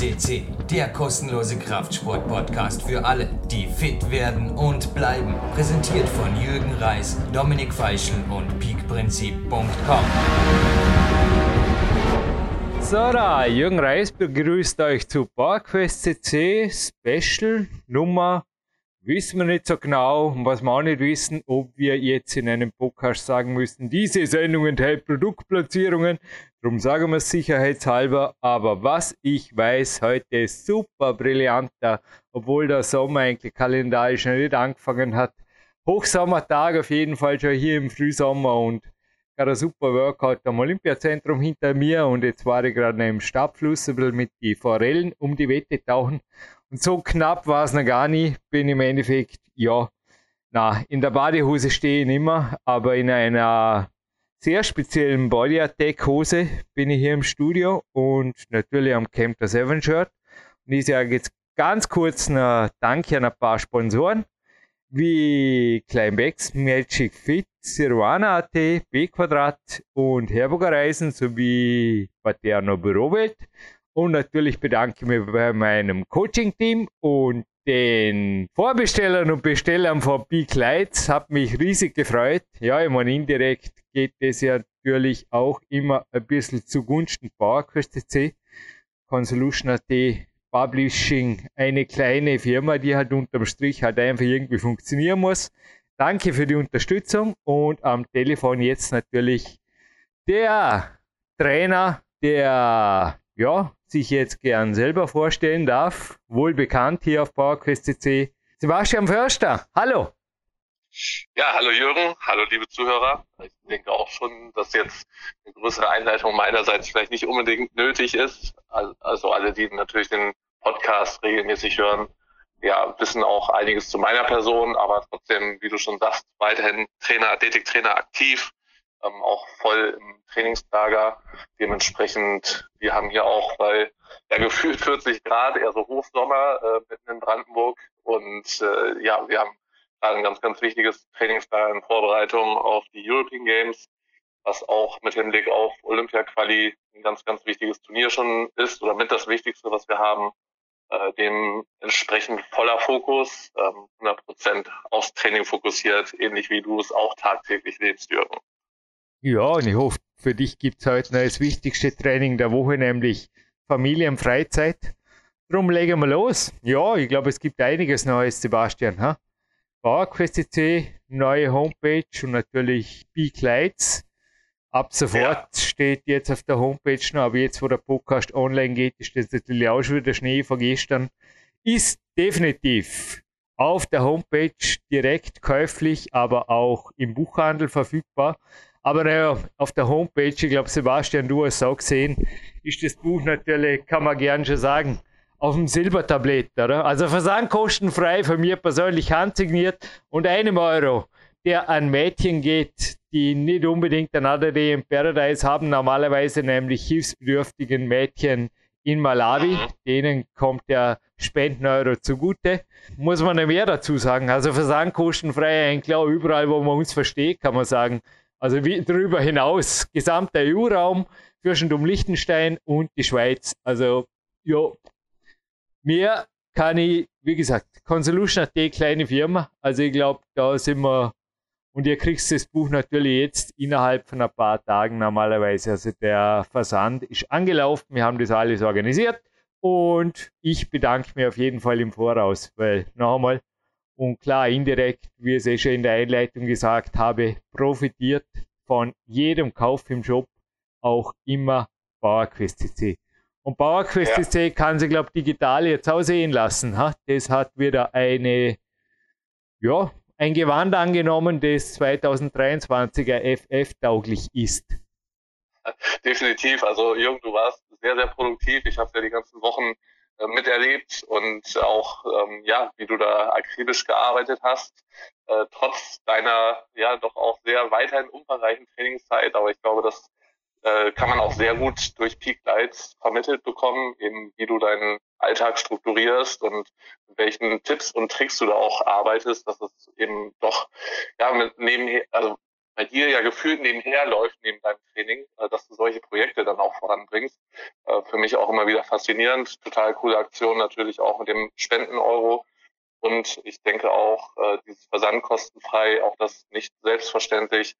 CC, der kostenlose Kraftsport-Podcast für alle, die fit werden und bleiben. Präsentiert von Jürgen Reis, Dominik Feischl und peakprinzip.com. So, da, Jürgen Reis begrüßt euch zu PowerQuest CC Special Nummer wissen wir nicht so genau und was wir auch nicht wissen, ob wir jetzt in einem Podcast sagen müssen, diese Sendung enthält Produktplatzierungen. Darum sagen wir es sicherheitshalber. Aber was ich weiß, heute ist super brillanter, obwohl der Sommer eigentlich kalendarisch noch nicht angefangen hat. Hochsommertag auf jeden Fall schon hier im Frühsommer und gerade ein super Workout am Olympiazentrum hinter mir und jetzt war ich gerade im Stabfluss ein bisschen mit den Forellen um die Wette tauchen und so knapp war es noch gar nicht. Bin im Endeffekt, ja, na, in der Badehose stehe ich immer, aber in einer sehr speziellen Body Attack Hose bin ich hier im Studio und natürlich am Camp der Seven Shirt. Und ich sage jetzt ganz kurz ein Danke an ein paar Sponsoren wie Climex, Magic Fit, Siruana.at, B Quadrat und Herburger Reisen sowie Paterno Bürowelt. Und natürlich bedanke ich mich bei meinem Coaching-Team und den Vorbestellern und Bestellern von Big Lights. Hat mich riesig gefreut. Ja, ich meine, indirekt geht es ja natürlich auch immer ein bisschen zugunsten PowerQuest CC. Consolution.at Publishing eine kleine Firma, die halt unterm Strich halt einfach irgendwie funktionieren muss. Danke für die Unterstützung und am Telefon jetzt natürlich der Trainer, der ja, sich jetzt gern selber vorstellen darf, wohl bekannt hier auf PowerQuest CC, Sebastian Förster. Hallo. Ja, hallo Jürgen, hallo liebe Zuhörer. Ich denke auch schon, dass jetzt eine größere Einleitung meinerseits vielleicht nicht unbedingt nötig ist. Also alle, die natürlich den Podcast regelmäßig hören, ja, wissen auch einiges zu meiner Person, aber trotzdem, wie du schon sagst, weiterhin Trainer, Athletiktrainer aktiv, ähm, auch voll im Trainingslager. Dementsprechend, wir haben hier auch bei ja, gefühlt 40 Grad, eher so Hochsommer äh, mitten in Brandenburg. Und äh, ja, wir haben gerade ein ganz, ganz wichtiges Trainingslager in Vorbereitung auf die European Games, was auch mit Hinblick auf Olympia-Quali ein ganz, ganz wichtiges Turnier schon ist oder mit das Wichtigste, was wir haben. Äh, dementsprechend voller Fokus, ähm, 100 Prozent aufs Training fokussiert, ähnlich wie du es auch tagtäglich lebst, Jürgen. Ja, und ich hoffe, für dich gibt es heute noch das wichtigste Training der Woche, nämlich Familienfreizeit. Drum legen wir los. Ja, ich glaube, es gibt einiges Neues, Sebastian. Ha? PowerQuest.cc, neue Homepage und natürlich Big Lights. Ab sofort ja. steht jetzt auf der Homepage noch, aber jetzt, wo der Podcast online geht, ist das natürlich auch schon wieder Schnee von gestern. Ist definitiv auf der Homepage direkt käuflich, aber auch im Buchhandel verfügbar. Aber naja, auf der Homepage, ich glaube, Sebastian, du hast es auch gesehen, ist das Buch natürlich, kann man gern schon sagen, auf dem Silbertablett, oder? Also versandkostenfrei von mir persönlich handsigniert und einem Euro, der an Mädchen geht, die nicht unbedingt ein Other Day in Paradise haben, normalerweise nämlich hilfsbedürftigen Mädchen in Malawi. Mhm. Denen kommt der Spenden-Euro zugute. Muss man mehr dazu sagen. Also versandkostenfrei eigentlich auch überall, wo man uns versteht, kann man sagen. Also wie, darüber hinaus, gesamter EU-Raum, Fürstentum Liechtenstein und die Schweiz. Also, ja, mehr kann ich, wie gesagt, Consolution AT, kleine Firma. Also ich glaube, da sind wir, und ihr kriegt das Buch natürlich jetzt innerhalb von ein paar Tagen normalerweise. Also der Versand ist angelaufen, wir haben das alles organisiert und ich bedanke mich auf jeden Fall im Voraus, weil noch einmal, und klar, indirekt, wie ich es eh schon in der Einleitung gesagt habe, profitiert von jedem Kauf im Shop auch immer PowerQuest CC. Und PowerQuest ja. CC kann sich, glaube ich, digital jetzt auch sehen lassen. Ha? Das hat wieder eine, ja, ein Gewand angenommen, das 2023er FF-tauglich ist. Definitiv. Also Jürgen, du warst sehr, sehr produktiv. Ich habe ja die ganzen Wochen miterlebt und auch, ähm, ja, wie du da akribisch gearbeitet hast, äh, trotz deiner, ja, doch auch sehr weiterhin umfangreichen Trainingszeit. Aber ich glaube, das äh, kann man auch sehr gut durch Peak Lights vermittelt bekommen, eben wie du deinen Alltag strukturierst und mit welchen Tipps und Tricks du da auch arbeitest, dass es eben doch, ja, mit nebenher, also bei dir ja gefühlt nebenher läuft neben deinem Training, äh, dass du solche Projekte dann auch voranbringst. Äh, für mich auch immer wieder faszinierend. Total coole Aktion natürlich auch mit dem Spenden-Euro. Und ich denke auch, äh, dieses Versandkostenfrei, auch das nicht selbstverständlich.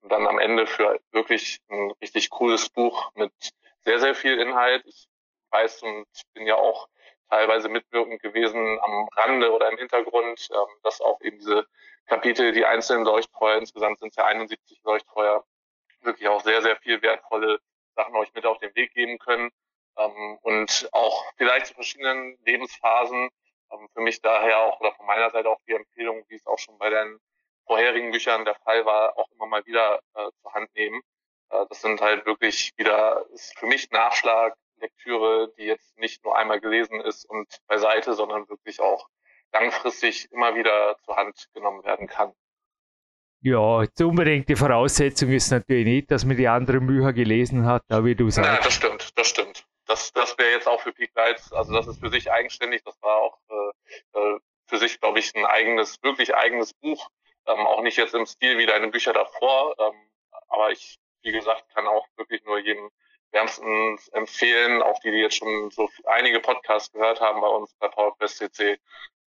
Und dann am Ende für wirklich ein richtig cooles Buch mit sehr, sehr viel Inhalt. Ich weiß und bin ja auch teilweise mitwirkend gewesen am Rande oder im Hintergrund, ähm, dass auch eben diese Kapitel, die einzelnen Leuchtfeuer, insgesamt sind es ja 71 Leuchtfeuer, wirklich auch sehr, sehr viel wertvolle Sachen euch mit auf den Weg geben können. Ähm, und auch vielleicht zu verschiedenen Lebensphasen. Ähm, für mich daher auch oder von meiner Seite auch die Empfehlung, wie es auch schon bei deinen vorherigen Büchern der Fall war, auch immer mal wieder äh, zur Hand nehmen. Äh, das sind halt wirklich wieder, ist für mich Nachschlag, Lektüre, die jetzt nicht nur einmal gelesen ist und beiseite, sondern wirklich auch langfristig immer wieder zur Hand genommen werden kann. Ja, die unbedingte Voraussetzung ist natürlich nicht, dass man die anderen Bücher gelesen hat, aber wie du sagst. Ja, das stimmt, das stimmt. Das, das wäre jetzt auch für Peak Lights, also das ist für sich eigenständig, das war auch äh, äh, für sich, glaube ich, ein eigenes, wirklich eigenes Buch. Ähm, auch nicht jetzt im Stil wie deine Bücher davor, ähm, aber ich, wie gesagt, kann auch wirklich nur jedem wärmstens empfehlen, auch die, die jetzt schon so einige Podcasts gehört haben bei uns bei PowerQuest CC,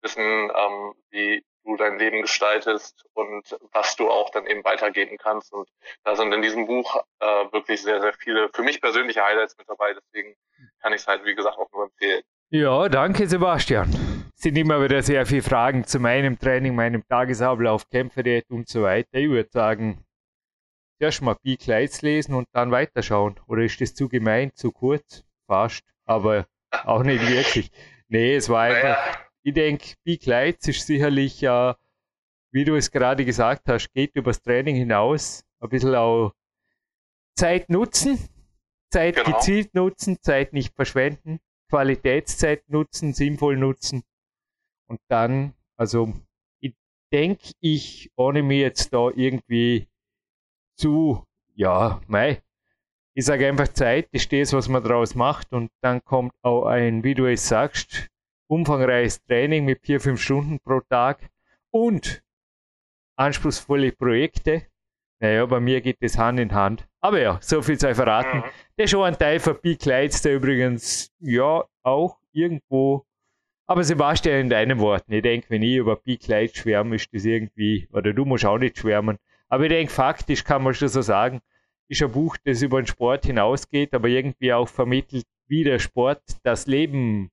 wissen, ähm, wie du dein Leben gestaltest und was du auch dann eben weitergeben kannst. Und da sind in diesem Buch äh, wirklich sehr, sehr viele für mich persönliche Highlights mit dabei. Deswegen kann ich es halt, wie gesagt, auch nur empfehlen. Ja, danke Sebastian. Es sind immer wieder sehr viele Fragen zu meinem Training, meinem Tagesablauf, Kämpferdiät und so weiter. Ich würde sagen, erst mal Peak Lights lesen und dann weiterschauen. Oder ist das zu gemein, zu kurz? Fast, aber auch nicht wirklich. Nee, es war einfach. Naja. Ich denke, Peak Lights ist sicherlich, äh, wie du es gerade gesagt hast, geht übers Training hinaus. Ein bisschen auch Zeit nutzen, Zeit genau. gezielt nutzen, Zeit nicht verschwenden, Qualitätszeit nutzen, sinnvoll nutzen. Und dann, also ich denke ich, ohne mir jetzt da irgendwie zu, ja, mei, ich sage einfach Zeit ist das, was man daraus macht und dann kommt auch ein, wie du es sagst, umfangreiches Training mit vier, fünf Stunden pro Tag und anspruchsvolle Projekte. Naja, bei mir geht das Hand in Hand. Aber ja, so viel sei verraten. Mhm. Der ist schon ein Teil von Big Lights, der übrigens, ja, auch irgendwo. Aber Sebastian, in deinen Worten, ich denke, wenn ich über Big Lights schwärme, ist das irgendwie, oder du musst auch nicht schwärmen, aber ich denke, faktisch kann man schon so sagen, ist ein Buch, das über den Sport hinausgeht, aber irgendwie auch vermittelt, wie der Sport das Leben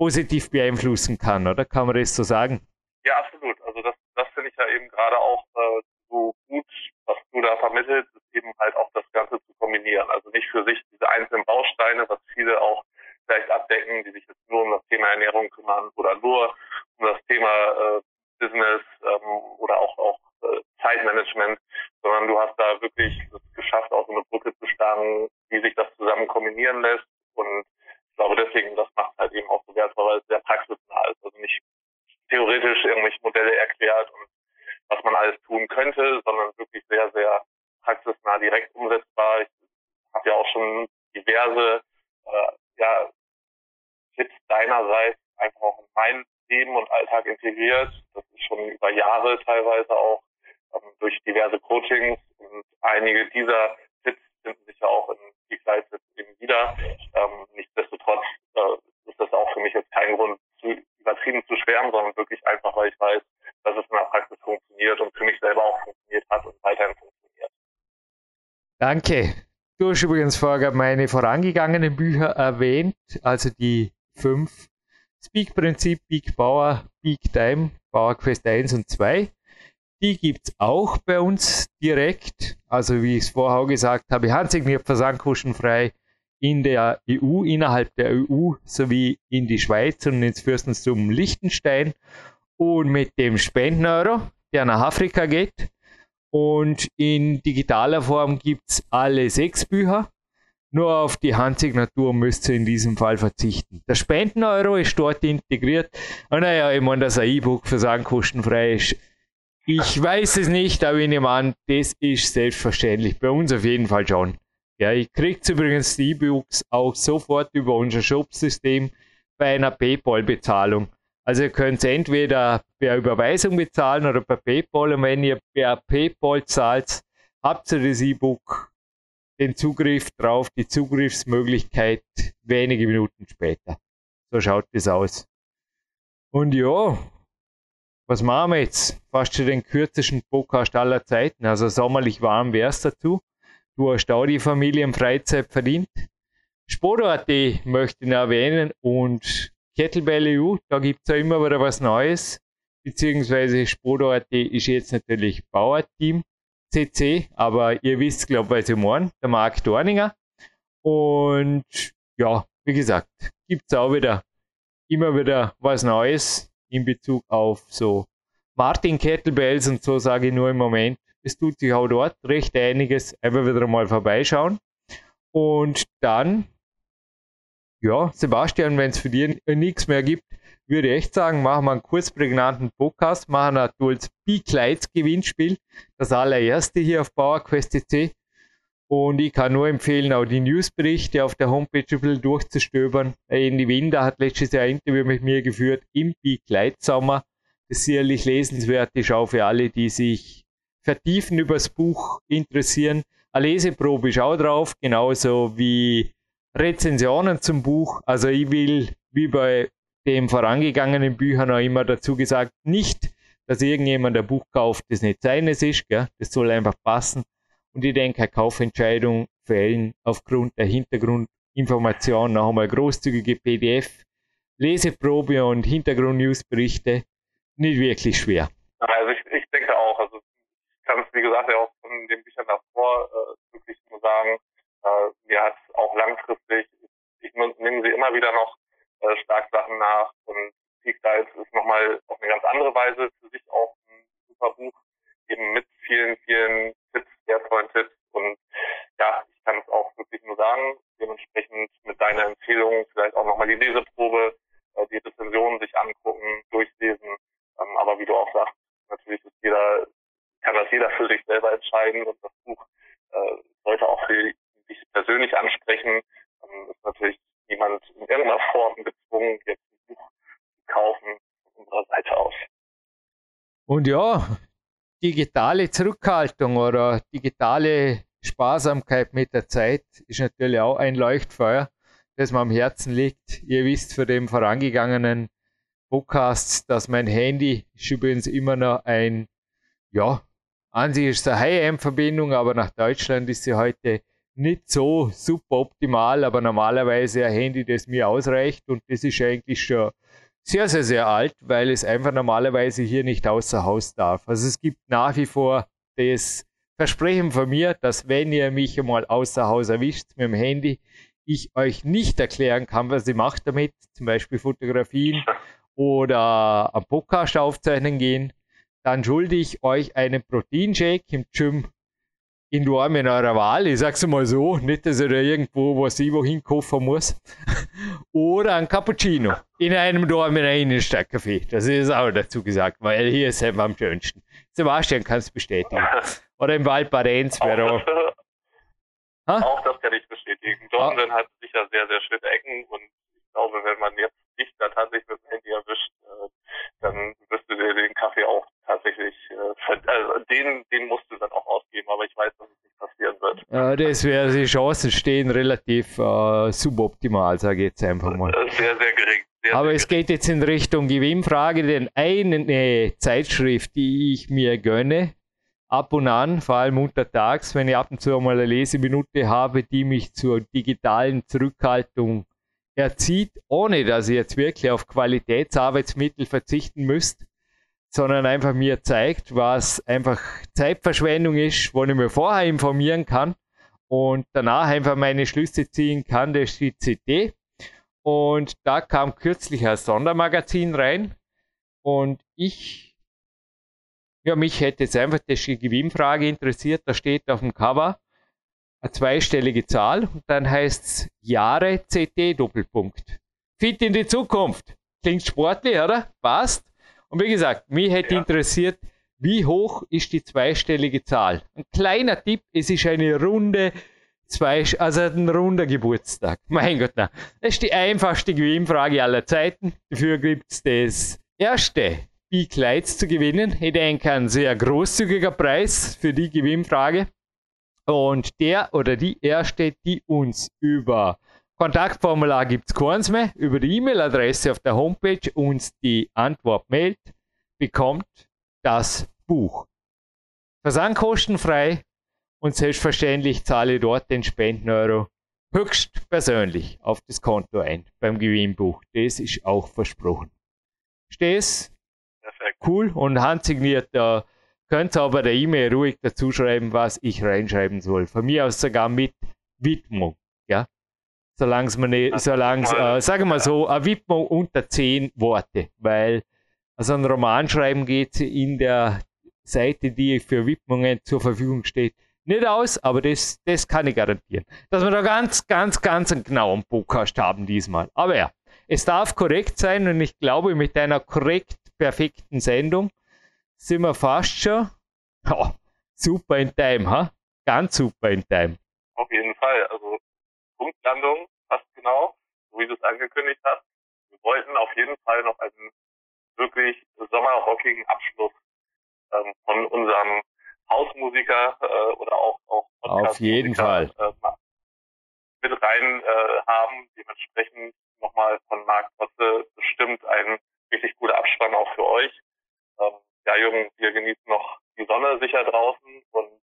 positiv beeinflussen kann, oder? Kann man das so sagen? Ja, absolut. Also das, das finde ich ja eben gerade auch äh, so gut, was du da vermittelst, ist eben halt auch das Ganze zu kombinieren. Also nicht für sich diese einzelnen Bausteine, was viele auch vielleicht abdecken, die sich jetzt nur um das Thema Ernährung kümmern oder nur um das Thema äh, Business ähm, oder auch auch äh, Zeitmanagement, sondern du hast da wirklich es geschafft, auch so eine Brücke zu schlagen, wie sich das zusammen kombinieren lässt. Und ich glaube deswegen, das macht halt eben auch wertvoll, weil es sehr praxisnah ist. Also nicht theoretisch irgendwelche Modelle erklärt und was man alles tun könnte, sondern wirklich sehr, sehr praxisnah direkt umsetzbar. Ich habe ja auch schon diverse äh, ja, Tipps deinerseits einfach auch in mein Leben und Alltag integriert. Das ist schon über Jahre teilweise auch ähm, durch diverse Coachings und einige dieser Tipps finden sich ja auch in die Gleitzeit eben wieder. Ähm, nichtsdestotrotz äh, ist das auch für mich jetzt kein Grund, zu übertrieben zu schwärmen, sondern wirklich einfach, weil ich weiß, dass es in der Praxis funktioniert und für mich selber auch funktioniert hat und weiterhin funktioniert. Danke. Du hast übrigens vorher meine vorangegangenen Bücher erwähnt, also die fünf Speak-Prinzip, Big Power, Big Time, Power Quest 1 und 2. Die gibt es auch bei uns direkt. Also wie ich es vorher gesagt habe, handsigniert versandkostenfrei in der EU, innerhalb der EU sowie in die Schweiz und ins Fürstenstum Liechtenstein und mit dem Spendeneuro, der nach Afrika geht. Und in digitaler Form gibt es alle sechs Bücher. Nur auf die Handsignatur müsst ihr in diesem Fall verzichten. Der Spendeneuro ist dort integriert. Und naja, ich meine, dass ein E-Book für sagen kostenfrei ist. Ich weiß es nicht, aber ich nehme an, das ist selbstverständlich. Bei uns auf jeden Fall schon. Ja, ich kriege übrigens die E-Books auch sofort über unser Shop-System bei einer PayPal-Bezahlung. Also ihr könnt entweder per Überweisung bezahlen oder per PayPal. Und wenn ihr per PayPal zahlt, habt ihr das E-Book den Zugriff drauf, die Zugriffsmöglichkeit wenige Minuten später. So schaut es aus. Und ja, was machen wir jetzt? Fast schon den kürzesten Podcast aller Zeiten. Also sommerlich warm wär's dazu. Du hast auch die Familienfreizeit verdient. Sport.at möchte ich erwähnen und Kettlebell EU, da gibt es ja immer wieder was Neues. Beziehungsweise Sport.at ist jetzt natürlich Bauerteam CC, aber ihr wisst, glaube ich, meine, der Marc Dorninger. Und ja, wie gesagt, gibt es auch wieder immer wieder was Neues in Bezug auf so Martin Kettlebells und so sage ich nur im Moment. Es tut sich auch dort recht einiges. Einfach wieder mal vorbeischauen. Und dann, ja, Sebastian, wenn es für dich nichts mehr gibt, würde ich echt sagen, machen wir einen kurzprägnanten Podcast, machen ein tolles B-Kleids-Gewinnspiel, das allererste hier auf PowerQuest.cc. Und ich kann nur empfehlen, auch die Newsberichte auf der Homepage ein bisschen durchzustöbern. Andy Winder hat letztes Jahr ein Interview mit mir geführt im B-Kleid-Sommer. Das ist sicherlich lesenswert ist auch für alle, die sich vertiefen über das Buch interessieren. Eine Leseprobe ist auch drauf, genauso wie Rezensionen zum Buch. Also ich will, wie bei dem vorangegangenen Büchern auch immer dazu gesagt, nicht, dass irgendjemand ein Buch kauft, das nicht seines ist. Gell? Das soll einfach passen. Und ich denke, eine Kaufentscheidung fällen aufgrund der Hintergrundinformationen noch einmal großzügige PDF, Leseprobe und Hintergrund-Newsberichte nicht wirklich schwer. Also ich, ich denke auch, also ich kann es wie gesagt ja auch von den Büchern davor äh, wirklich nur sagen, äh, mir hat auch langfristig, ich nehme sie immer wieder noch äh, stark Sachen nach und Peak Dives ist nochmal auf eine ganz andere Weise für sich auch ein super Buch, eben mit vielen, vielen Tipps, wertvollen Tipps und ja, ich kann es auch wirklich nur sagen, dementsprechend mit deiner Empfehlung vielleicht auch nochmal die Leseprobe, äh, die Rezensionen sich angucken, durchlesen, ähm, aber wie du auch sagst, natürlich ist jeder, kann das jeder für sich selber entscheiden und das Buch äh, sollte auch für dich persönlich ansprechen, ähm, ist natürlich niemand in irgendeiner Form gezwungen, jetzt ein Buch zu kaufen von unserer Seite aus. Und ja, digitale Zurückhaltung oder digitale Sparsamkeit mit der Zeit ist natürlich auch ein Leuchtfeuer, das mir am Herzen liegt. Ihr wisst für den vorangegangenen Podcasts, dass mein Handy ist übrigens immer noch ein, ja, an sich ist es eine High-End-Verbindung, aber nach Deutschland ist sie heute nicht so super optimal, aber normalerweise ein Handy, das mir ausreicht und das ist eigentlich schon sehr, sehr, sehr alt, weil es einfach normalerweise hier nicht außer Haus darf. Also es gibt nach wie vor das Versprechen von mir, dass wenn ihr mich einmal außer Haus erwischt mit dem Handy, ich euch nicht erklären kann, was ihr macht damit, zum Beispiel Fotografien oder am Podcast aufzeichnen gehen, dann schulde ich euch einen Proteinshake im Gym in Dormen eurer Wahl. Ich sag's mal so, nicht, dass ihr da irgendwo was ich wohin kaufen muss. Oder ein Cappuccino in einem Dormener Innenstadtcafé. Das ist auch dazu gesagt, weil hier ist es am schönsten. Sebastian kann es bestätigen. Oder im Wald Barenz wäre auch. Das, auch das kann ich bestätigen. Dortmund ah. hat sicher sehr, sehr schöne Ecken und ich glaube, wenn man jetzt dich da tatsächlich mit dem Handy erwischt, äh, dann wirst du dir den Kaffee auch tatsächlich, äh, also den, den musst du dann auch ausgeben, aber ich weiß, dass es nicht passieren wird. Ja, das wäre, die Chancen stehen relativ äh, suboptimal, sage ich jetzt einfach mal. Äh, sehr, sehr gering. Sehr, aber sehr es gering. geht jetzt in Richtung Gewinnfrage, denn eine Zeitschrift, die ich mir gönne, ab und an, vor allem untertags, wenn ich ab und zu einmal eine Leseminute habe, die mich zur digitalen Zurückhaltung erzieht, ohne dass ihr jetzt wirklich auf Qualitätsarbeitsmittel verzichten müsst, sondern einfach mir zeigt, was einfach Zeitverschwendung ist, wo ich mir vorher informieren kann und danach einfach meine Schlüsse ziehen kann, das ist die CD. Und da kam kürzlich ein Sondermagazin rein und ich, ja, mich hätte jetzt einfach die Gewinnfrage interessiert, da steht auf dem Cover, eine zweistellige Zahl und dann heißt es Jahre CT Doppelpunkt. Fit in die Zukunft. Klingt sportlich, oder? Passt. Und wie gesagt, mich hätte ja. interessiert, wie hoch ist die zweistellige Zahl? Ein kleiner Tipp, es ist eine runde zwei, also ein runder Geburtstag. Mein Gott, na. Das ist die einfachste Gewinnfrage aller Zeiten. Dafür gibt es das erste B-Kleids zu gewinnen. Ich denke, ein sehr großzügiger Preis für die Gewinnfrage. Und der oder die Erste, die uns über Kontaktformular gibt es keins mehr, über die E-Mail-Adresse auf der Homepage uns die Antwort mailt, bekommt das Buch. Versand kostenfrei und selbstverständlich zahle ich dort den Spendeneuro höchst persönlich auf das Konto ein beim Gewinnbuch. Das ist auch versprochen. Stehst? Perfekt. Cool und handsigniert. Da könnt ihr aber der E-Mail ruhig dazu schreiben, was ich reinschreiben soll. Von mir aus sogar mit Widmung. Ja? Solange es man nicht, solange äh, sagen wir so, eine Widmung unter zehn Worte, weil also ein Roman schreiben geht in der Seite, die für Widmungen zur Verfügung steht, nicht aus, aber das, das kann ich garantieren. Dass wir da ganz, ganz, ganz einen genauen Podcast haben diesmal. Aber ja, es darf korrekt sein und ich glaube, mit einer korrekt perfekten Sendung sind wir fast schon oh, super in Time, ha? Ganz super in Time. Auf jeden Fall. Also Punktlandung fast genau, so wie du es angekündigt hast. Wir wollten auf jeden Fall noch einen wirklich sommerrockigen Abschluss ähm, von unserem Hausmusiker äh, oder auch, auch Auf jeden Fall. Äh, mit rein äh, haben. Dementsprechend nochmal von Marc Potze bestimmt ein richtig guter Abspann auch für euch. Ähm, ja, Jürgen, wir genießen noch die Sonne sicher draußen und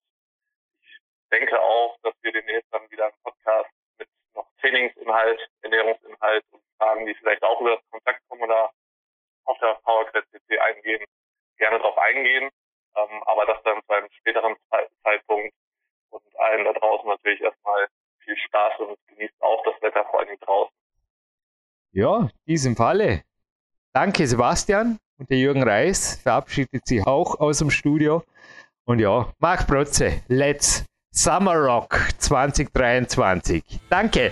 ich denke auch, dass wir demnächst dann wieder einen Podcast mit noch Trainingsinhalt, Ernährungsinhalt und Fragen, die vielleicht auch über das Kontaktformular auf der PowerQuest CC eingehen, gerne darauf eingehen. Ähm, aber das dann zu einem späteren Zeitpunkt und allen da draußen natürlich erstmal viel Spaß und genießt auch das Wetter vor allem draußen. Ja, in diesem Falle. Danke Sebastian und der Jürgen Reis verabschiedet sich auch aus dem Studio. Und ja, Marc Protze, let's Summer Rock 2023. Danke.